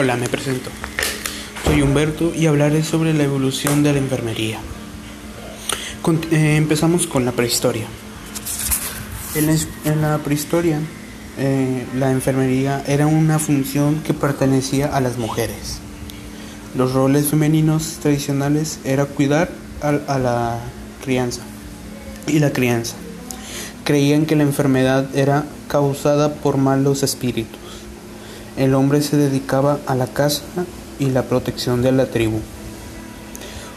Hola, me presento. Soy Humberto y hablaré sobre la evolución de la enfermería. Eh, empezamos con la prehistoria. En la, prehistoria, eh, la enfermería era una función que pertenecía a las mujeres. Los roles femeninos tradicionales era cuidar a la crianza y la crianza. Creían que la enfermedad era causada por malos espíritus. El hombre se dedicaba a la caza y la protección de la tribu.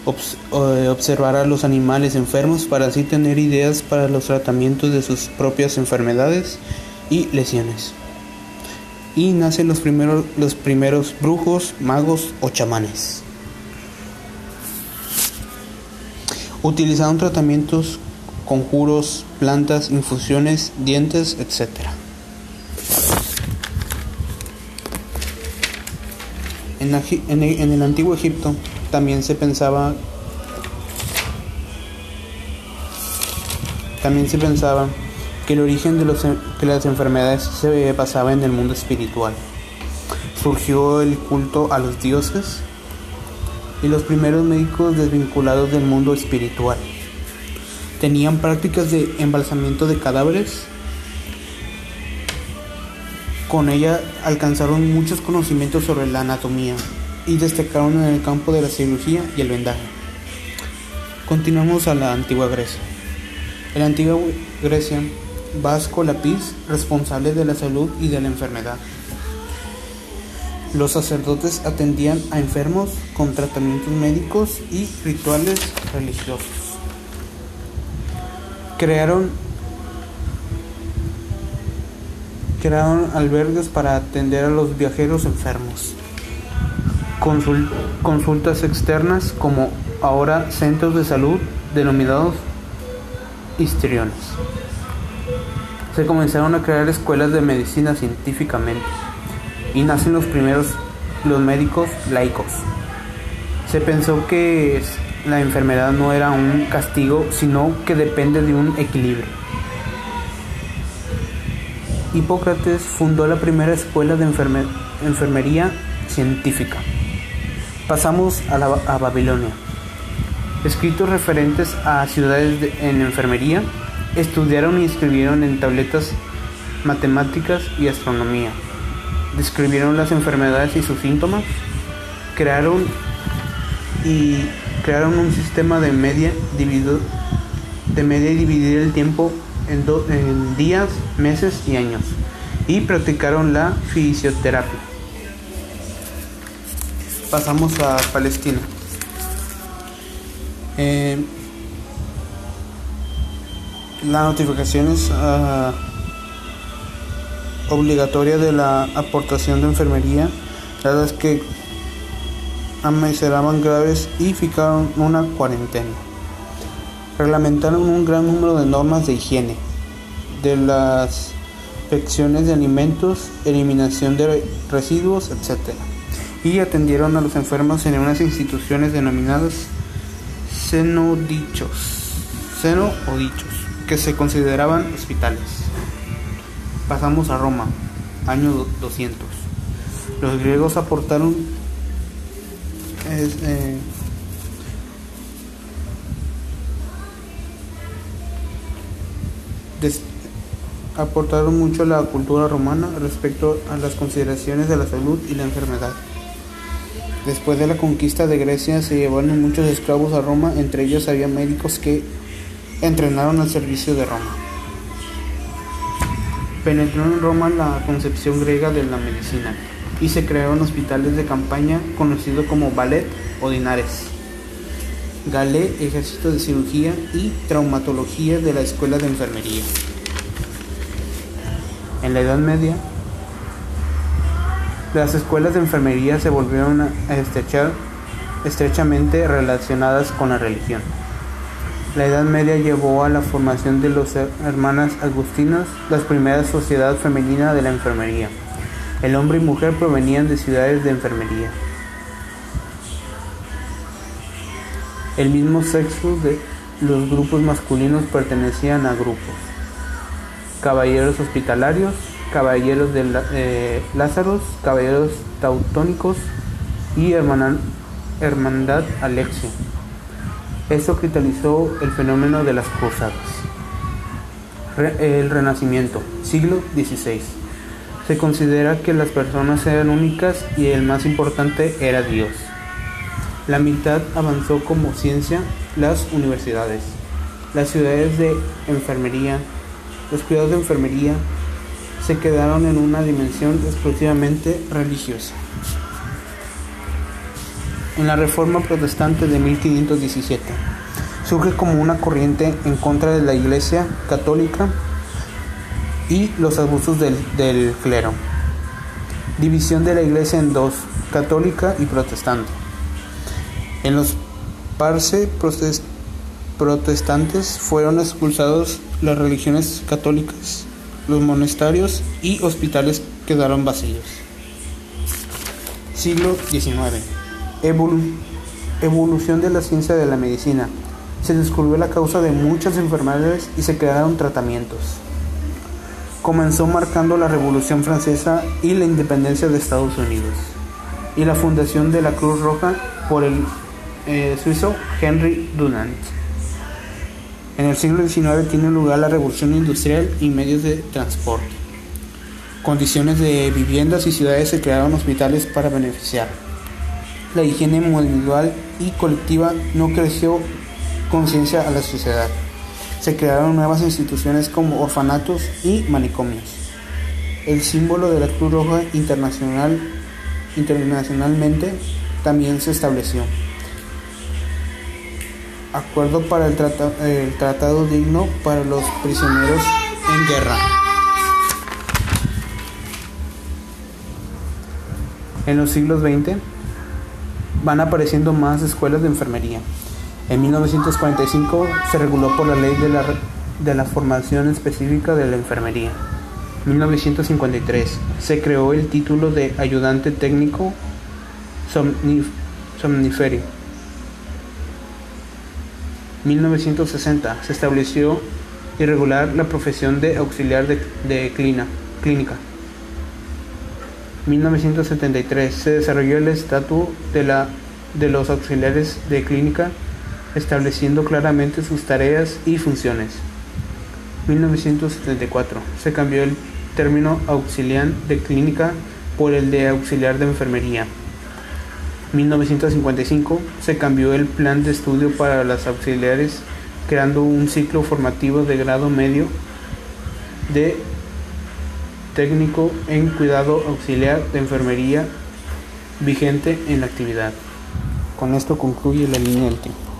Obs- eh, observar a los animales enfermos para así tener ideas para los tratamientos de sus propias enfermedades y lesiones. Y nacen los primeros, los primeros brujos, magos o chamanes. Utilizaron tratamientos, conjuros, plantas, infusiones, dientes, etc. En, el, antiguo Egipto también se pensaba también se pensaba que el origen de, los, de las enfermedades se basaba en el mundo espiritual. Surgió el culto a los dioses y los primeros médicos desvinculados del mundo espiritual. Tenían prácticas de embalsamiento de cadáveres. Con ella alcanzaron muchos conocimientos sobre la anatomía y destacaron en el campo de la cirugía y el vendaje. Continuamos a la antigua Grecia. La antigua Grecia, Vasco Lapis, responsable de la salud y de la enfermedad. Los sacerdotes atendían a enfermos con tratamientos médicos y rituales religiosos. Crearon, crearon albergues para atender a los viajeros enfermos. Consul- consultas externas como ahora centros de salud denominados histriones. Se comenzaron a crear escuelas de medicina científicamente y nacen los primeros los médicos laicos. Se pensó que la enfermedad no era un castigo, sino que depende de un equilibrio. Hipócrates fundó la primera escuela de enferme- enfermería científica. Pasamos a, Babilonia. Escritos referentes a ciudades de- en enfermería, estudiaron y escribieron en tabletas matemáticas y astronomía. Describieron las enfermedades y sus síntomas. Crearon y crearon un sistema de media de media y dividir el tiempo en, días, meses y años. Y practicaron la fisioterapia. Pasamos a Palestina. Eh, la notificación es ah, obligatoria de la aportación de enfermería, las que amaneceraban graves y ficaron una cuarentena. Reglamentaron un gran número de normas de higiene, de las infecciones de alimentos, eliminación de re- residuos, etc. Y atendieron a los enfermos en unas instituciones denominadas cenodichos, seno o dichos, que se consideraban hospitales. Pasamos a Roma, año do- 200. Los griegos aportaron eh, aportaron mucho a la cultura romana respecto a las consideraciones de la salud y la enfermedad. Después de la conquista de Grecia se llevaron muchos esclavos a Roma, entre ellos había médicos que entrenaron al servicio de Roma. Penetró en Roma la concepción griega de la medicina y se crearon hospitales de campaña conocidos como ballet o dinares. Galé, ejército de cirugía y traumatología de la escuela de enfermería. En la Edad Media, las escuelas de enfermería se volvieron a estrechar estrechamente relacionadas con la religión. La Edad Media llevó a la formación de las hermanas agustinas, la primera sociedad femenina de la enfermería. El hombre y mujer provenían de ciudades de enfermería. El mismo sexo de los grupos masculinos pertenecían a grupos. Caballeros hospitalarios, caballeros de eh, Lázaros, caballeros tautónicos y hermandad Alexia. Esto cristalizó el fenómeno de las cruzadas. el Renacimiento, siglo XVI. Se considera que las personas eran únicas y el más importante era Dios. La mitad avanzó como ciencia las universidades, las ciudades de enfermería, los cuidados de enfermería se quedaron en una dimensión exclusivamente religiosa. En la Reforma Protestante de 1517 surge como una corriente en contra de la Iglesia católica y los abusos del, del clero. División de la Iglesia en dos, católica y protestante. En los Parse protestantes fueron expulsados las religiones católicas, los monasterios y hospitales quedaron vacíos. Siglo XIX. evolución de la ciencia de la medicina. Se descubrió la causa de muchas enfermedades y se crearon tratamientos. Comenzó marcando la Revolución Francesa y la independencia de Estados Unidos y la fundación de la Cruz Roja por el eh, suizo Henry Dunant. En el siglo XIX tiene lugar la revolución industrial y medios de transporte. Condiciones de viviendas y ciudades se crearon hospitales para beneficiar. La higiene individual y colectiva no creció conciencia a la sociedad. Se crearon nuevas instituciones como orfanatos y manicomios. El símbolo de la Cruz Roja Internacional, internacionalmente también se estableció acuerdo para el, tratado digno para los prisioneros en guerra. En los siglos XX van apareciendo más escuelas de enfermería. En 1945 se reguló por la ley de la, de la formación específica de la enfermería. 1953 se creó el título de ayudante técnico somnífero 1960 se estableció irregular la profesión de auxiliar de, clínica. 1973 se desarrolló el estatuto de, de los auxiliares de clínica estableciendo claramente sus tareas y funciones. 1974 se cambió el término auxiliar de clínica por el de auxiliar de enfermería. 1955 se cambió el plan de estudio para las auxiliares creando un ciclo formativo de grado medio de técnico en cuidado auxiliar de enfermería vigente en la actividad. Con esto concluye la línea del tiempo.